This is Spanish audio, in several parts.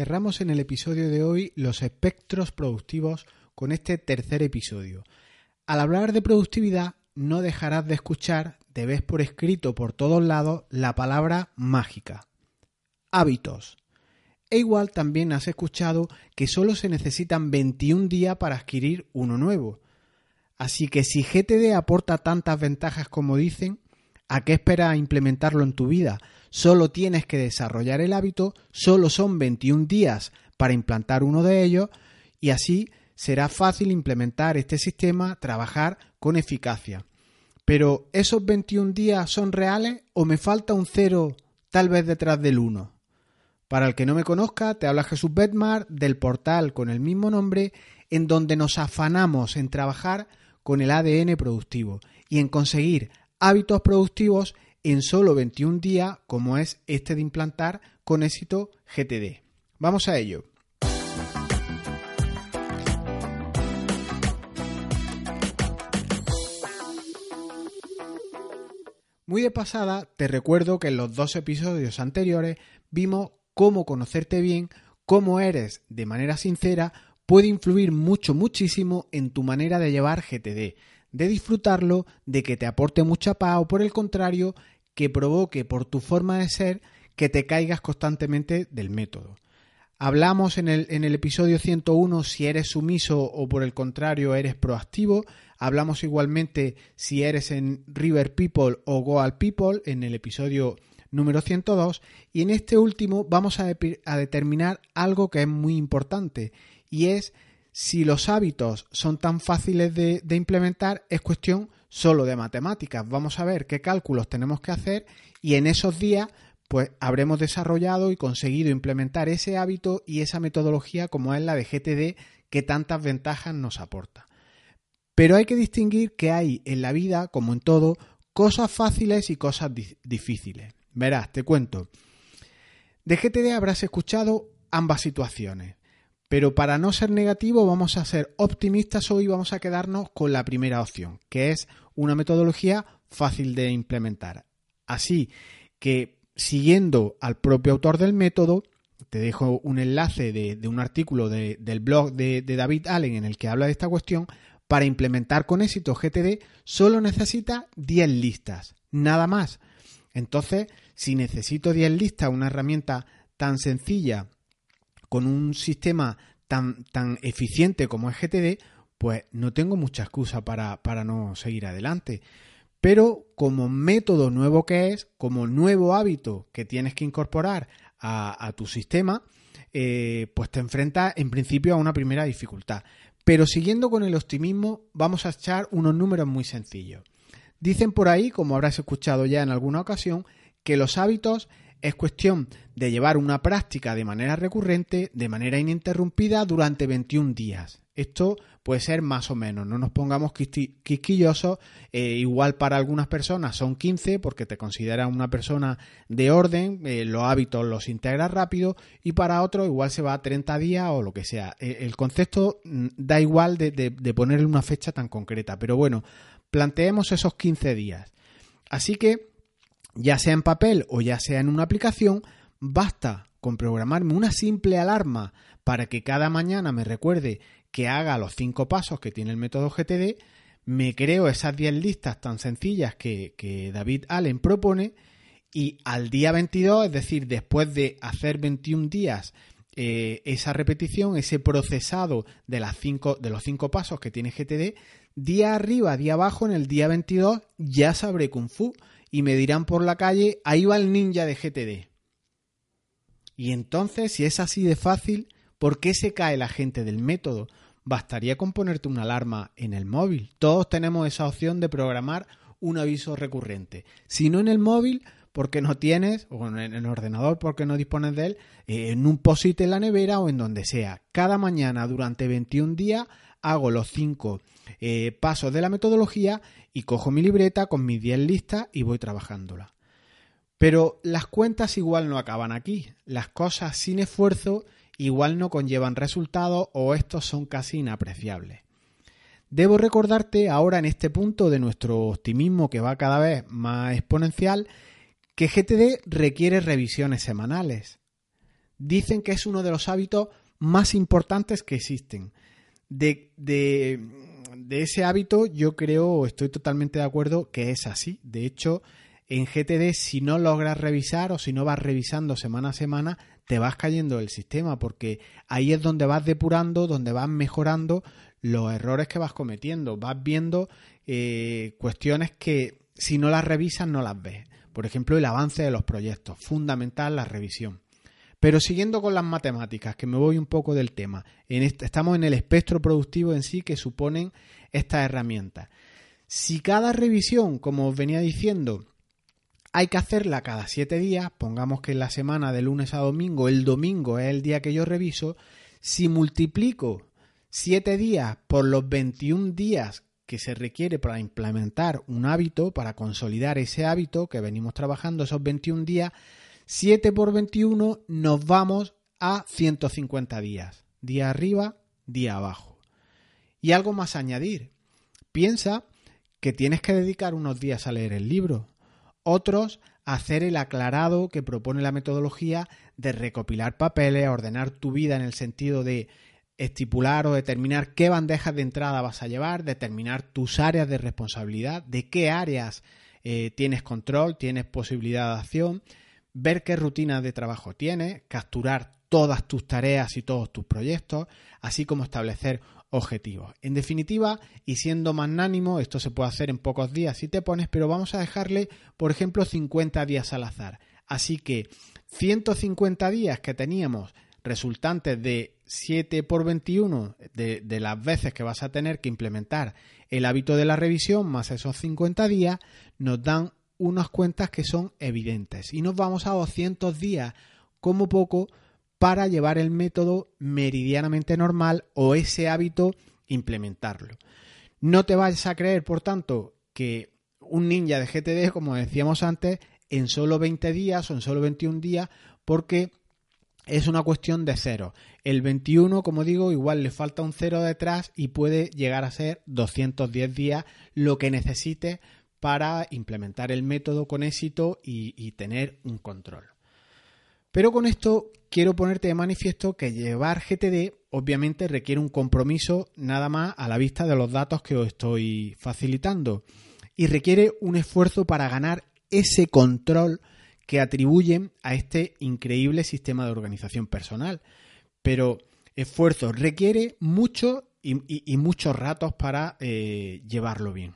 Cerramos en el episodio de hoy los espectros productivos con este tercer episodio. Al hablar de productividad, no dejarás de escuchar, de vez por escrito por todos lados, la palabra mágica. Hábitos. E igual también has escuchado que solo se necesitan 21 días para adquirir uno nuevo. Así que si GTD aporta tantas ventajas como dicen, ¿a qué esperas implementarlo en tu vida? Solo tienes que desarrollar el hábito, solo son 21 días para implantar uno de ellos y así será fácil implementar este sistema, trabajar con eficacia. Pero ¿esos 21 días son reales o me falta un cero tal vez detrás del 1? Para el que no me conozca, te habla Jesús Bedmar del portal con el mismo nombre en donde nos afanamos en trabajar con el ADN productivo y en conseguir hábitos productivos en solo 21 días como es este de implantar con éxito GTD. Vamos a ello. Muy de pasada, te recuerdo que en los dos episodios anteriores vimos cómo conocerte bien, cómo eres de manera sincera, puede influir mucho, muchísimo en tu manera de llevar GTD, de disfrutarlo, de que te aporte mucha paz o por el contrario, que provoque por tu forma de ser que te caigas constantemente del método. Hablamos en el, en el, episodio 101 si eres sumiso o por el contrario eres proactivo. Hablamos igualmente si eres en River People o Goal People en el episodio número 102. Y en este último vamos a, a determinar algo que es muy importante y es si los hábitos son tan fáciles de, implementar, es cuestión solo de matemáticas. Vamos a ver qué cálculos tenemos que hacer y en esos días pues habremos desarrollado y conseguido implementar ese hábito y esa metodología como es la de GTD que tantas ventajas nos aporta. Pero hay que distinguir que hay en la vida, como en todo, cosas fáciles y cosas difíciles. Verás, te cuento. De GTD habrás escuchado ambas situaciones, pero para no ser negativo vamos a ser optimistas hoy y vamos a quedarnos con la primera opción, que es una metodología fácil de implementar. Así que siguiendo al propio autor del método, te dejo un enlace de, un artículo del blog de, David Allen en el que habla de esta cuestión, para implementar con éxito GTD solo necesita 10 listas, nada más. Entonces, si necesito 10 listas, una herramienta tan sencilla, con un sistema tan, tan eficiente como es GTD, pues no tengo mucha excusa para, para no seguir adelante pero como método nuevo que es, como nuevo hábito que tienes que incorporar a, tu sistema, eh, pues te enfrentas en principio a una primera dificultad. Pero siguiendo con el optimismo, vamos a echar unos números muy sencillos. Dicen por ahí, como habrás escuchado ya en alguna ocasión, que los hábitos es cuestión de llevar una práctica de manera recurrente, de manera ininterrumpida, durante 21 días. Esto puede ser más o menos, no nos pongamos quisquillosos, eh, igual para algunas personas son 15 porque te consideran una persona de orden, eh, los hábitos los integras rápido y para otros igual se va a 30 días o lo que sea. Eh, el concepto mm, da igual de, de ponerle una fecha tan concreta, pero bueno, planteemos esos 15 días. Así que ya sea en papel o ya sea en una aplicación, basta con programarme una simple alarma para que cada mañana me recuerde que haga los cinco pasos que tiene el método GTD, me creo esas 10 listas tan sencillas que, David Allen propone y al día 22, es decir, después de hacer 21 días eh, esa repetición, ese procesado de, las cinco, de los cinco pasos que tiene GTD, día arriba, día abajo, en el día 22 ya sabré Kung Fu y me dirán por la calle, ahí va el ninja de GTD. Y entonces, si es así de fácil, ¿por qué se cae la gente del método? Bastaría con ponerte una alarma en el móvil. Todos tenemos esa opción de programar un aviso recurrente. Si no en el móvil, porque no tienes, o en el ordenador porque no dispones de él, eh, en un posit en la nevera o en donde sea. Cada mañana durante 21 días hago los 5 eh, pasos de la metodología y cojo mi libreta con mis 10 listas y voy trabajándola. Pero las cuentas igual no acaban aquí. Las cosas sin esfuerzo igual no conllevan resultados o estos son casi inapreciables. Debo recordarte ahora en este punto de nuestro optimismo que va cada vez más exponencial que GTD requiere revisiones semanales. dicen que es uno de los hábitos más importantes que existen. De, ese hábito yo creo, estoy totalmente de acuerdo que es así. De hecho, en GTD si no logras revisar o si no vas revisando semana a semana, te vas cayendo el sistema porque ahí es donde vas depurando, donde vas mejorando los errores que vas cometiendo, vas viendo eh, cuestiones que si no las revisas no las ves. Por ejemplo, el avance de los proyectos, fundamental la revisión. Pero siguiendo con las matemáticas, que me voy un poco del tema, estamos en el espectro productivo en sí que suponen estas herramientas. Si cada revisión, como os venía diciendo, hay que hacerla cada siete días, pongamos que en la semana de lunes a domingo, el domingo es el día que yo reviso, si multiplico siete días por los 21 días que se requiere para implementar un hábito, para consolidar ese hábito que venimos trabajando esos 21 días, 7 por 21 nos vamos a 150 días. Día arriba, día abajo. Y algo más a añadir. Piensa que tienes que dedicar unos días a leer el libro, otros hacer el aclarado que propone la metodología de recopilar papeles, ordenar tu vida en el sentido de estipular o determinar qué bandejas de entrada vas a llevar, determinar tus áreas de responsabilidad, de qué áreas eh, tienes control, tienes posibilidad de acción, ver qué rutina de trabajo tienes, capturar todas tus tareas y todos tus proyectos, así como establecer objetivos. En definitiva, y siendo magnánimo, esto se puede hacer en pocos días si te pones, pero vamos a dejarle, por ejemplo, 50 días al azar. Así que 150 días que teníamos resultantes de 7 por 21 de, las veces que vas a tener que implementar el hábito de la revisión más esos 50 días, nos dan unas cuentas que son evidentes. Y nos vamos a 200 días como poco para llevar el método meridianamente normal o ese hábito implementarlo. No te vayas a creer, por tanto, que un ninja de GTD, como decíamos antes, en solo 20 días o en solo 21 días, porque es una cuestión de cero. El 21, como digo, igual le falta un cero detrás y puede llegar a ser 210 días lo que necesite para implementar el método con éxito y, y tener un control. Pero con esto quiero ponerte de manifiesto que llevar GTD obviamente requiere un compromiso nada más a la vista de los datos que os estoy facilitando y requiere un esfuerzo para ganar ese control que atribuyen a este increíble sistema de organización personal. Pero esfuerzo requiere mucho y, muchos ratos para eh, llevarlo bien.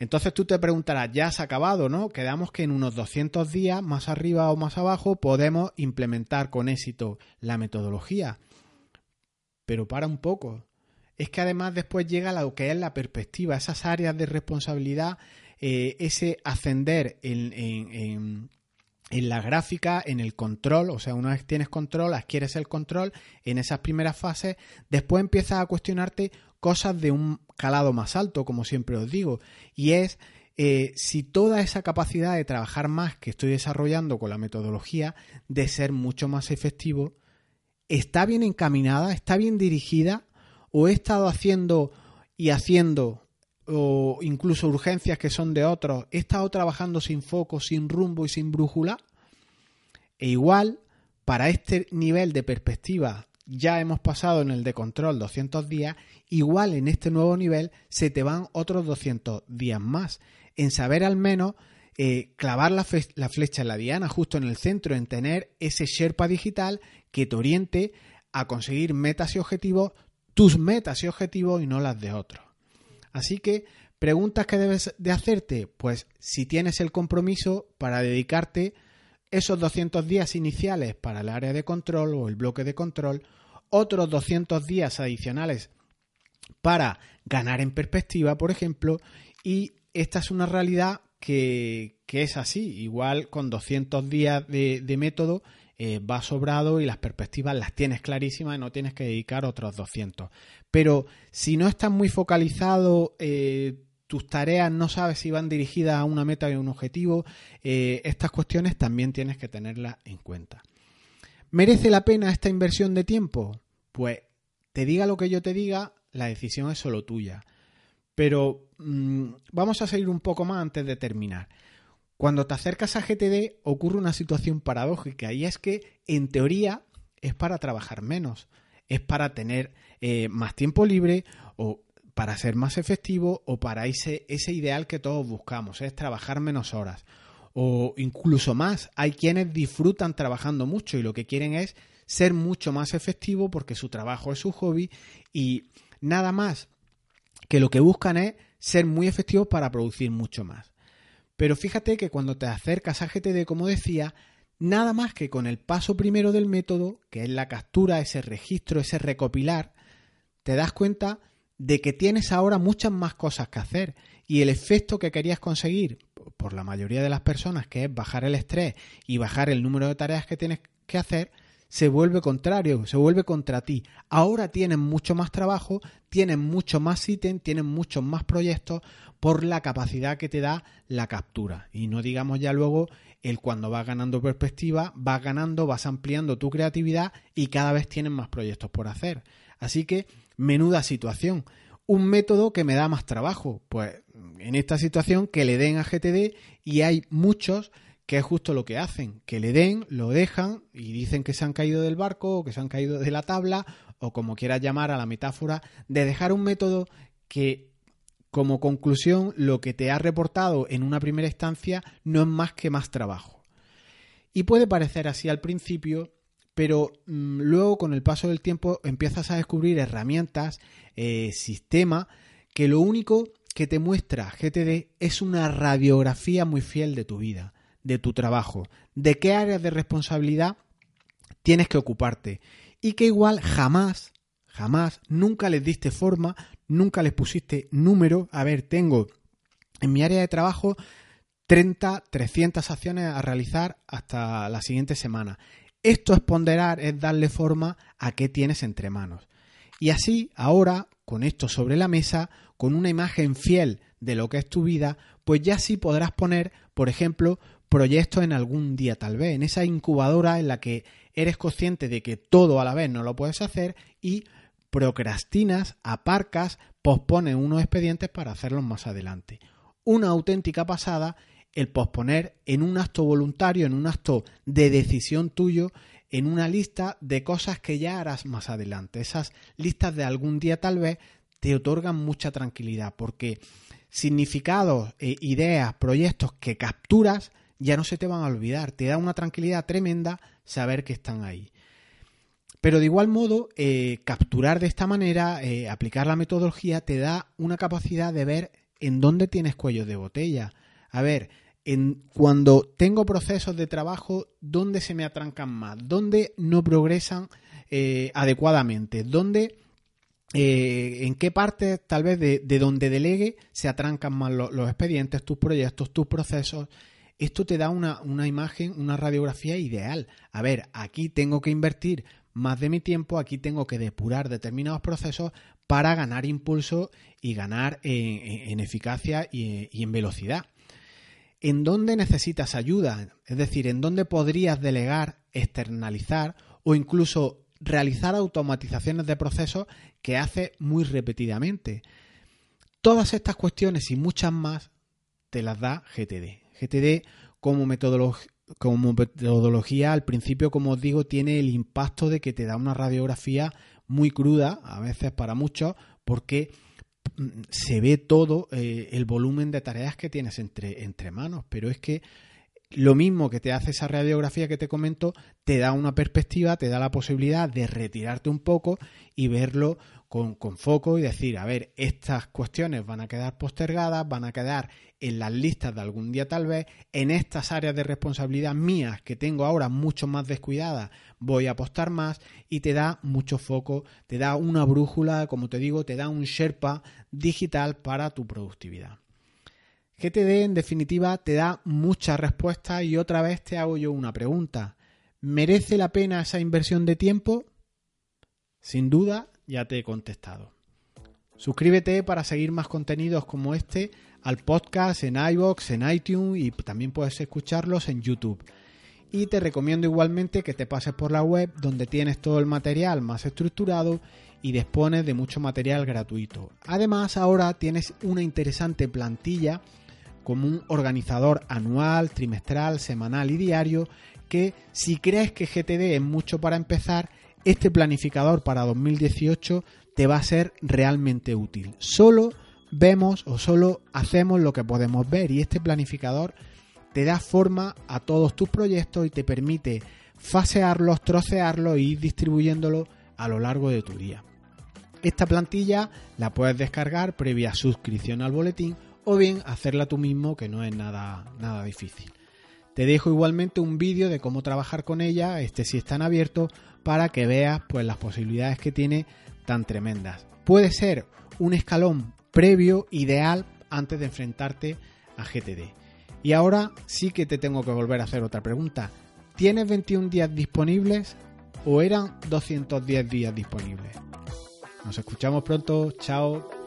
Entonces tú te preguntarás, ya has acabado, ¿no? Quedamos que en unos 200 días, más arriba o más abajo, podemos implementar con éxito la metodología. Pero para un poco. Es que además después llega lo que es la perspectiva, esas áreas de responsabilidad, eh, ese ascender en, la gráfica, en el control, o sea, una vez tienes control, adquieres el control en esas primeras fases, después empiezas a cuestionarte cosas de un calado más alto, como siempre os digo, y es eh, si toda esa capacidad de trabajar más que estoy desarrollando con la metodología, de ser mucho más efectivo, está bien encaminada, está bien dirigida, o he estado haciendo y haciendo, o incluso urgencias que son de otros, he estado trabajando sin foco, sin rumbo y sin brújula, e igual, para este nivel de perspectiva ya hemos pasado en el de control 200 días, igual en este nuevo nivel se te van otros 200 días más. En saber al menos eh, clavar la, la, flecha en la diana justo en el centro, en tener ese Sherpa digital que te oriente a conseguir metas y objetivos, tus metas y objetivos y no las de otros. Así que, preguntas que debes de hacerte, pues si tienes el compromiso para dedicarte esos 200 días iniciales para el área de control o el bloque de control, otros 200 días adicionales para ganar en perspectiva, por ejemplo, y esta es una realidad que, es así, igual con 200 días de, método eh, va sobrado y las perspectivas las tienes clarísimas y no tienes que dedicar otros 200. Pero si no estás muy focalizado, eh, tus tareas no sabes si van dirigidas a una meta y a un objetivo, eh, estas cuestiones también tienes que tenerlas en cuenta. ¿Merece la pena esta inversión de tiempo? Pues te diga lo que yo te diga, la decisión es solo tuya. Pero mm, vamos a seguir un poco más antes de terminar. Cuando te acercas a GTD ocurre una situación paradójica y es que, en teoría, es para trabajar menos, es para tener eh, más tiempo libre o para ser más efectivo o para ese, ese ideal que todos buscamos, es trabajar menos horas o incluso más. Hay quienes disfrutan trabajando mucho y lo que quieren es ser mucho más efectivo porque su trabajo es su hobby y nada más que lo que buscan es ser muy efectivos para producir mucho más. Pero fíjate que cuando te acercas a GTD, como decía, nada más que con el paso primero del método, que es la captura, ese registro, ese recopilar, te das cuenta de que tienes ahora muchas más cosas que hacer y el efecto que querías conseguir por la mayoría de las personas, que es bajar el estrés y bajar el número de tareas que tienes que hacer, se vuelve contrario, se vuelve contra ti. Ahora tienen mucho más trabajo, tienen mucho más ítems, tienen muchos más proyectos por la capacidad que te da la captura. Y no digamos ya luego el cuando vas ganando perspectiva, vas ganando, vas ampliando tu creatividad y cada vez tienes más proyectos por hacer. Así que, menuda situación. Un método que me da más trabajo. Pues en esta situación que le den a GTD y hay muchos que es justo lo que hacen, que le den, lo dejan y dicen que se han caído del barco o que se han caído de la tabla o como quieras llamar a la metáfora de dejar un método que como conclusión lo que te ha reportado en una primera instancia no es más que más trabajo. Y puede parecer así al principio, pero mm, luego con el paso del tiempo empiezas a descubrir herramientas, eh, sistemas, que lo único que te muestra GTD es una radiografía muy fiel de tu vida, de tu trabajo, de qué áreas de responsabilidad tienes que ocuparte y que igual jamás, jamás, nunca les diste forma, nunca les pusiste número. A ver, tengo en mi área de trabajo 30, 300 acciones a realizar hasta la siguiente semana. Esto es ponderar, es darle forma a qué tienes entre manos. Y así, ahora, con esto sobre la mesa, con una imagen fiel de lo que es tu vida, pues ya sí podrás poner, por ejemplo, proyectos en algún día tal vez, en esa incubadora en la que eres consciente de que todo a la vez no lo puedes hacer y procrastinas, aparcas, pospones unos expedientes para hacerlos más adelante. Una auténtica pasada el posponer en un acto voluntario, en un acto de decisión tuyo, en una lista de cosas que ya harás más adelante. Esas listas de algún día tal vez te otorgan mucha tranquilidad porque significados, e ideas, proyectos que capturas ya no se te van a olvidar. Te da una tranquilidad tremenda saber que están ahí. Pero de igual modo, eh, capturar de esta manera, eh, aplicar la metodología, te da una capacidad de ver en dónde tienes cuellos de botella. A ver, en, cuando tengo procesos de trabajo, ¿dónde se me atrancan más? ¿Dónde no progresan eh, adecuadamente? ¿Dónde en qué parte tal vez de, donde delegue se atrancan más los expedientes, tus proyectos, tus procesos. Esto te da una, imagen, una radiografía ideal. A ver, aquí tengo que invertir más de mi tiempo, aquí tengo que depurar determinados procesos para ganar impulso y ganar en, eficacia y, en velocidad. ¿En dónde necesitas ayuda? Es decir, ¿en dónde podrías delegar, externalizar o incluso realizar automatizaciones de procesos que hace muy repetidamente. Todas estas cuestiones y muchas más te las da GTD. GTD como, como metodología al principio, como os digo, tiene el impacto de que te da una radiografía muy cruda, a veces para muchos, porque mm, se ve todo eh, el volumen de tareas que tienes entre, entre manos, pero es que lo mismo que te hace esa radiografía que te comento, te da una perspectiva, te da la posibilidad de retirarte un poco y verlo con, foco y decir, a ver, estas cuestiones van a quedar postergadas, van a quedar en las listas de algún día tal vez, en estas áreas de responsabilidad mías que tengo ahora mucho más descuidadas, voy a apostar más y te da mucho foco, te da una brújula, como te digo, te da un Sherpa digital para tu productividad. GTD en definitiva te da muchas respuestas y otra vez te hago yo una pregunta. ¿Merece la pena esa inversión de tiempo? Sin duda, ya te he contestado. Suscríbete para seguir más contenidos como este al podcast en iBox, en iTunes y también puedes escucharlos en YouTube. Y te recomiendo igualmente que te pases por la web donde tienes todo el material más estructurado y dispones de mucho material gratuito. Además, ahora tienes una interesante plantilla como un organizador anual, trimestral, semanal y diario que si crees que GTD es mucho para empezar, este planificador para 2018 te va a ser realmente útil. Solo vemos o solo hacemos lo que podemos ver y este planificador te da forma a todos tus proyectos y te permite fasearlos, trocearlos e ir distribuyéndolos a lo largo de tu día. Esta plantilla la puedes descargar previa suscripción al boletín o bien hacerla tú mismo que no es nada, nada difícil. Te dejo igualmente un vídeo de cómo trabajar con ella, este si están abiertos, para que veas pues las posibilidades que tiene tan tremendas. Puede ser un escalón previo ideal antes de enfrentarte a GTD. Y ahora sí que te tengo que volver a hacer otra pregunta. ¿Tienes 21 días disponibles o eran 210 días disponibles? Nos escuchamos pronto, chao.